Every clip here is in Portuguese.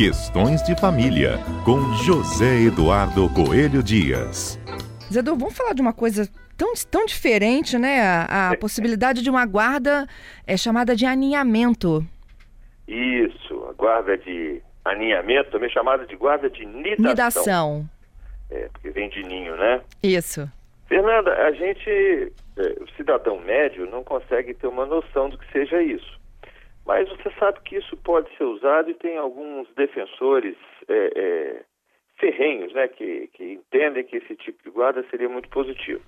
Questões de Família, com José Eduardo Coelho Dias. Zedu, vamos falar de uma coisa tão, tão diferente, né? A, a possibilidade de uma guarda é chamada de aninhamento. Isso, a guarda de aninhamento, também chamada de guarda de nidação. Nidação. É, porque vem de ninho, né? Isso. Fernanda, a gente, é, o cidadão médio, não consegue ter uma noção do que seja isso. Mas você sabe que isso pode ser usado e tem alguns defensores é, é, ferrenhos, né, que, que entendem que esse tipo de guarda seria muito positivo.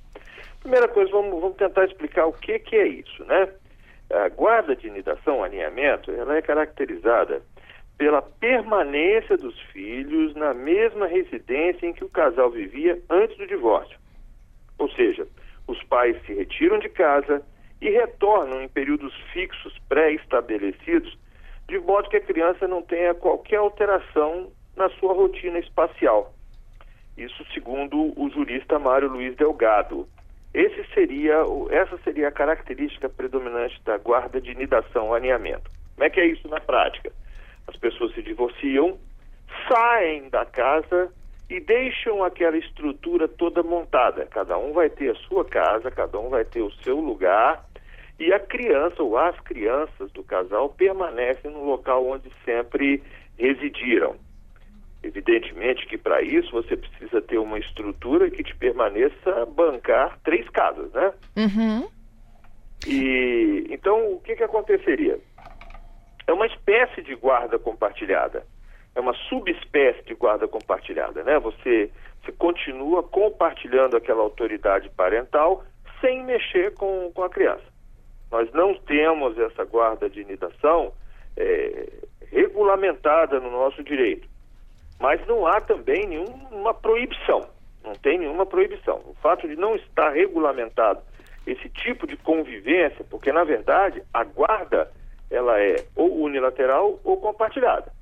Primeira coisa, vamos, vamos tentar explicar o que, que é isso, né? A guarda de nidação, alinhamento, ela é caracterizada pela permanência dos filhos na mesma residência em que o casal vivia antes do divórcio. Ou seja, os pais se retiram de casa e retornam em períodos fixos pré-estabelecidos, de modo que a criança não tenha qualquer alteração na sua rotina espacial. Isso segundo o jurista Mário Luiz Delgado. Esse seria, essa seria a característica predominante da guarda de nidação aninhamento. Como é que é isso na prática? As pessoas se divorciam, saem da casa e deixam aquela estrutura toda montada. Cada um vai ter a sua casa, cada um vai ter o seu lugar e a criança ou as crianças do casal permanecem no local onde sempre residiram. Evidentemente que para isso você precisa ter uma estrutura que te permaneça bancar três casas, né? Uhum. E então o que, que aconteceria? É uma espécie de guarda compartilhada é uma subespécie de guarda compartilhada, né? Você, você continua compartilhando aquela autoridade parental sem mexer com, com a criança. Nós não temos essa guarda de nidação é, regulamentada no nosso direito, mas não há também nenhuma proibição, não tem nenhuma proibição. O fato de não estar regulamentado esse tipo de convivência, porque na verdade a guarda ela é ou unilateral ou compartilhada.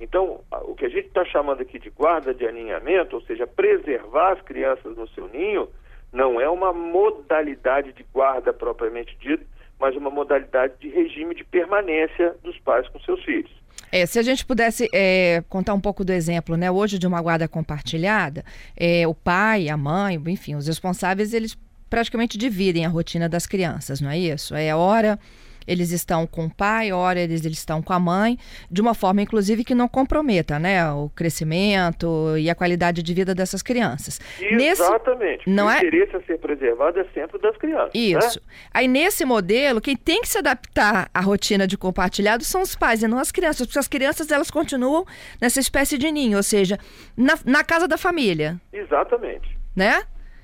Então, o que a gente está chamando aqui de guarda de aninhamento, ou seja, preservar as crianças no seu ninho, não é uma modalidade de guarda propriamente dita, mas uma modalidade de regime de permanência dos pais com seus filhos. É, se a gente pudesse é, contar um pouco do exemplo, né? Hoje de uma guarda compartilhada, é, o pai, a mãe, enfim, os responsáveis, eles praticamente dividem a rotina das crianças, não é isso? É hora eles estão com o pai, ora eles, eles estão com a mãe, de uma forma, inclusive, que não comprometa né, o crescimento e a qualidade de vida dessas crianças. Exatamente. Nesse, não o é... interesse a ser preservado é sempre das crianças. Né? Isso. Né? Aí, nesse modelo, quem tem que se adaptar à rotina de compartilhado são os pais e não as crianças, porque as crianças elas continuam nessa espécie de ninho, ou seja, na, na casa da família. Exatamente. Né?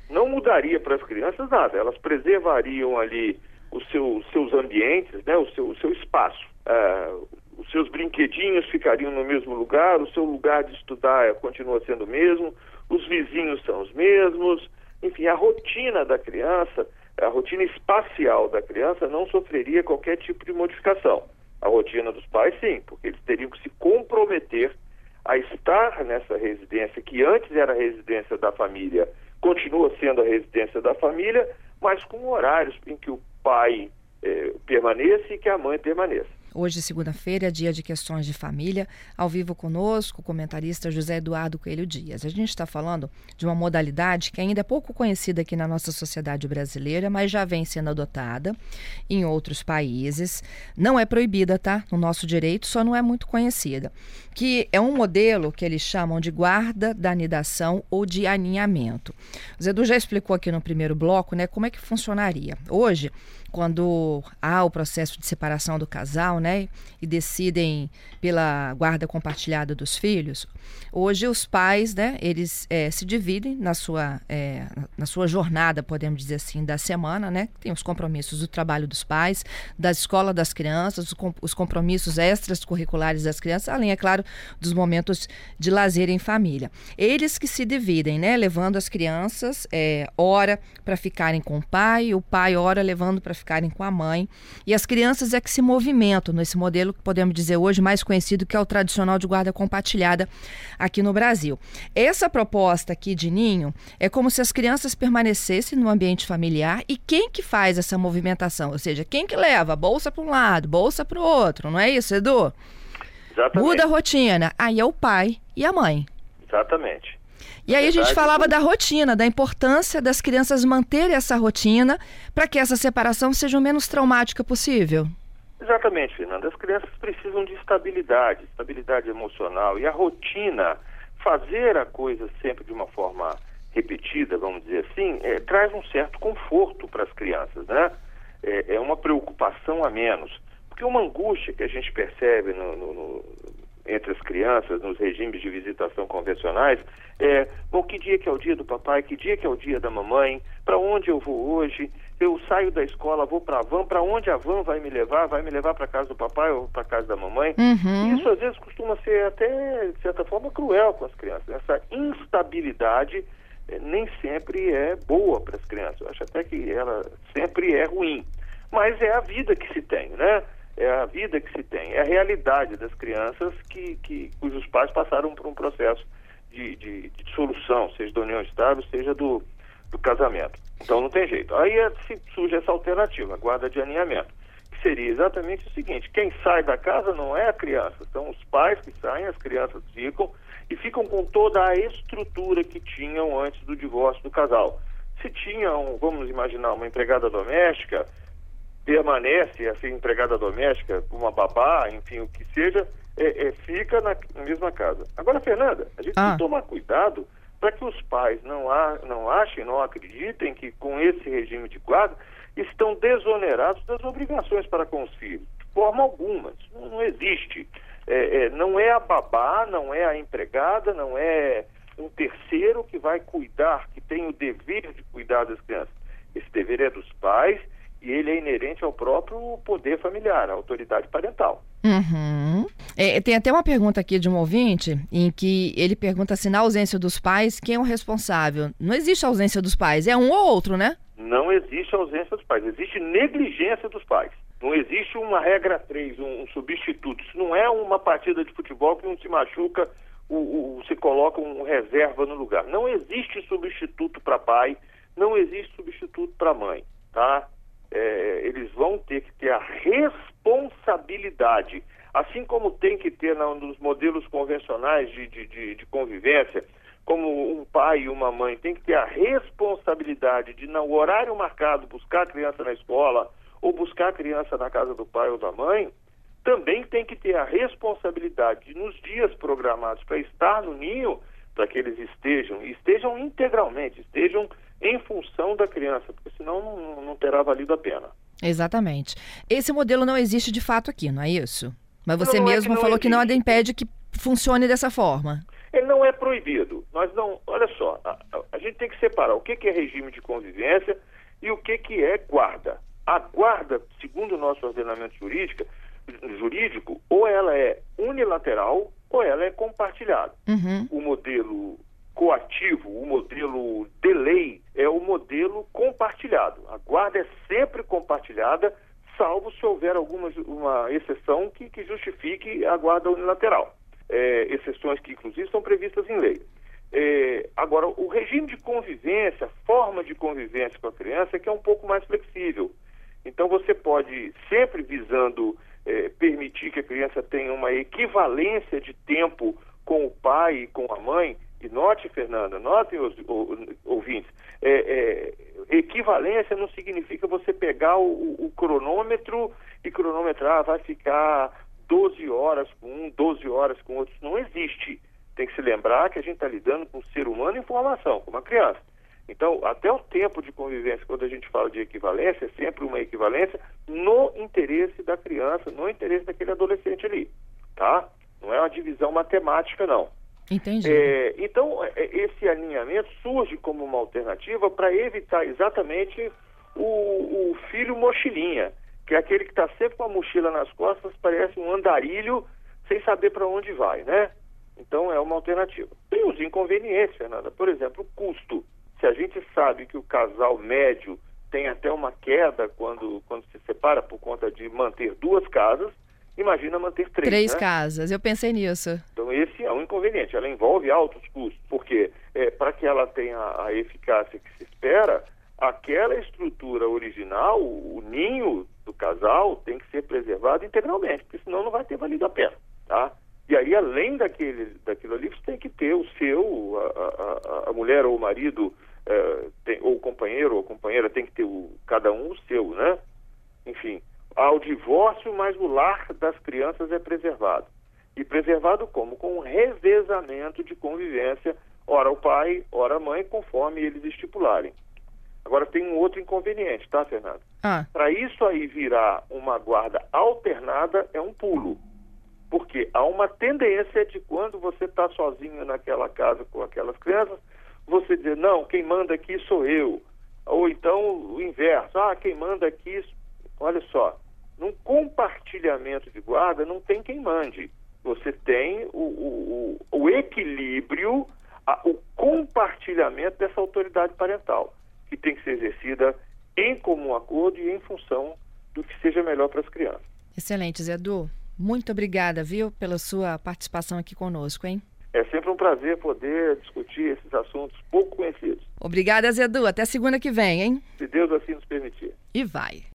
Não mudaria para as crianças nada, elas preservariam ali os seu, seus ambientes, né, o, seu, o seu espaço. Uh, os seus brinquedinhos ficariam no mesmo lugar, o seu lugar de estudar continua sendo o mesmo, os vizinhos são os mesmos, enfim, a rotina da criança, a rotina espacial da criança não sofreria qualquer tipo de modificação. A rotina dos pais, sim, porque eles teriam que se comprometer a estar nessa residência, que antes era a residência da família, continua sendo a residência da família, mas com horários em que o pai eh, permaneça e que a mãe permaneça. Hoje, segunda-feira, é dia de questões de família. Ao vivo conosco, o comentarista José Eduardo Coelho Dias. A gente está falando de uma modalidade que ainda é pouco conhecida aqui na nossa sociedade brasileira, mas já vem sendo adotada em outros países. Não é proibida, tá? No nosso direito, só não é muito conhecida. Que é um modelo que eles chamam de guarda da anidação ou de aninhamento. O Edu já explicou aqui no primeiro bloco, né, como é que funcionaria. Hoje, quando há o processo de separação do casal, né, e decidem pela guarda compartilhada dos filhos, hoje os pais, né, eles é, se dividem na sua, é, na sua jornada, podemos dizer assim, da semana, né, tem os compromissos do trabalho dos pais, da escola das crianças, os compromissos extras curriculares das crianças, além, é claro, dos momentos de lazer em família. Eles que se dividem, né, levando as crianças, é, hora para ficarem com o pai, o pai hora levando para ficarem com a mãe. E as crianças é que se movimentam nesse modelo que podemos dizer hoje mais conhecido, que é o tradicional de guarda compartilhada aqui no Brasil. Essa proposta aqui de ninho é como se as crianças permanecessem no ambiente familiar e quem que faz essa movimentação? Ou seja, quem que leva bolsa para um lado, bolsa para o outro, não é isso, Edu? Exatamente. Muda a rotina. Aí é o pai e a mãe. Exatamente. E aí a gente falava da rotina, da importância das crianças manterem essa rotina para que essa separação seja o menos traumática possível. Exatamente, Fernanda. As crianças precisam de estabilidade, estabilidade emocional. E a rotina, fazer a coisa sempre de uma forma repetida, vamos dizer assim, é, traz um certo conforto para as crianças, né? É, é, uma preocupação a menos. Porque uma angústia que a gente percebe no, no, no, entre as crianças, nos regimes de visitação convencionais, é, bom, que dia que é o dia do papai, que dia que é o dia da mamãe, para onde eu vou hoje, eu saio da escola, vou para a van, para onde a van vai me levar, vai me levar para casa do papai ou para casa da mamãe. Uhum. Isso às vezes costuma ser até, de certa forma, cruel com as crianças. Essa instabilidade eh, nem sempre é boa para as crianças. Eu acho até que ela sempre é ruim. Mas é a vida que se tem, né? É a vida que se tem, é a realidade das crianças que, que cujos pais passaram por um processo de, de, de solução, seja da união estável, seja do, do casamento. Então não tem jeito. Aí é, surge essa alternativa, a guarda de aninhamento, que seria exatamente o seguinte: quem sai da casa não é a criança, são os pais que saem, as crianças ficam e ficam com toda a estrutura que tinham antes do divórcio do casal. Se tinham, vamos imaginar, uma empregada doméstica, permanece essa empregada doméstica, uma babá, enfim, o que seja, é, é, fica na, mesma casa. Agora, Fernanda, a gente ah. tem que tomar cuidado para que os pais não, a, não achem, não acreditem que com esse regime de guarda estão desonerados das obrigações para com os filhos. De forma alguma, isso não, não existe. É, é, não é a babá, não é a empregada, não é um terceiro que vai cuidar, que tem o dever de cuidar das crianças. Esse dever é dos pais e ele é inerente ao próprio poder familiar, à autoridade parental. Uhum. É, tem até uma pergunta aqui de um ouvinte em que ele pergunta se na ausência dos pais, quem é o responsável? Não existe ausência dos pais, é um ou outro, né? Não existe ausência dos pais, existe negligência dos pais. Não existe uma regra 3, um, um substituto. Isso não é uma partida de futebol que um se machuca, o, o, se coloca um reserva no lugar. Não existe substituto para pai, não existe substituto para mãe, tá? É, eles vão ter que ter a responsabilidade, assim como tem que ter na, nos modelos convencionais de, de, de, de convivência, como um pai e uma mãe tem que ter a responsabilidade de, no horário marcado, buscar a criança na escola ou buscar a criança na casa do pai ou da mãe, também tem que ter a responsabilidade de, nos dias programados para estar no ninho, para que eles estejam, estejam integralmente, estejam em função da criança, porque senão não, não terá valido a pena. Exatamente. Esse modelo não existe de fato aqui, não é isso? Mas você não, não mesmo é que falou existe. que nada impede que funcione dessa forma. Ele não é proibido. Nós não. Olha só, a, a, a gente tem que separar o que, que, é regime de convivência e o que, que é guarda. A guarda, segundo o nosso ordenamento jurídico, jurídico, ou ela é unilateral ou ela é compartilhada. Uhum. O modelo coativo, o modelo de lei, é o modelo compartilhado. A guarda é sempre compartilhada, salvo se houver alguma uma exceção que, que justifique a guarda unilateral. É, exceções que, inclusive, são previstas em lei. É, agora, o regime de convivência, a forma de convivência com a criança é que é um pouco mais flexível. Então, você pode, sempre visando é, permitir que a criança tenha uma equivalência de tempo com o pai e com a mãe, e note, Fernanda, notem os, ouvintes, é, é, equivalência não significa você pegar o, o, cronômetro e cronometrar, vai ficar 12 horas com um, 12 horas com outro. Não existe. Tem que se lembrar que a gente está lidando com um ser humano em formação, com uma criança. Então, até o tempo de convivência, quando a gente fala de equivalência, é sempre uma equivalência no interesse da criança, no interesse daquele adolescente ali, tá? Não é uma divisão matemática, não. Entendi. É, então, é, esse alinhamento surge como uma alternativa para evitar exatamente o, o, filho mochilinha, que é aquele que está sempre com a mochila nas costas, parece um andarilho sem saber para onde vai, né? Então, é uma alternativa. Tem os inconvenientes, Fernanda. Por exemplo, o custo. Se a gente sabe que o casal médio tem até uma queda quando, quando se separa por conta de manter duas casas, imagina manter três. Três né? casas, eu pensei nisso. Então esse é um inconveniente, ela envolve altos custos, porque é, para que ela tenha a eficácia que se espera, aquela estrutura original, o ninho do casal, tem que ser preservado integralmente, porque senão não vai ter valido a pena, tá? E aí, além daquele, daquilo ali, você tem que ter o seu, a, a, a mulher ou o marido, é, tem, ou o companheiro ou companheira, tem que ter o, cada um o seu, né? Enfim, há o divórcio, mas o lar das crianças é preservado. E preservado como? Com um revezamento de convivência, ora o pai, ora a mãe, conforme eles estipularem. Agora tem um outro inconveniente, tá, Fernando? Ah. Para isso aí virar uma guarda alternada é um pulo. Porque há uma tendência de quando você está sozinho naquela casa com aquelas crianças, você dizer, não, quem manda aqui sou eu. Ou então o inverso, ah, quem manda aqui. Olha só, num compartilhamento de guarda não tem quem mande. Você tem o, o, o, equilíbrio, a, o compartilhamento dessa autoridade parental, que tem que ser exercida em comum acordo e em função do que seja melhor para as crianças. Excelente, Zé Du. Muito obrigada, viu, pela sua participação aqui conosco, hein? É sempre um prazer poder discutir esses assuntos pouco conhecidos. Obrigada, Zedu. Até segunda que vem, hein? Se Deus assim nos permitir. E vai.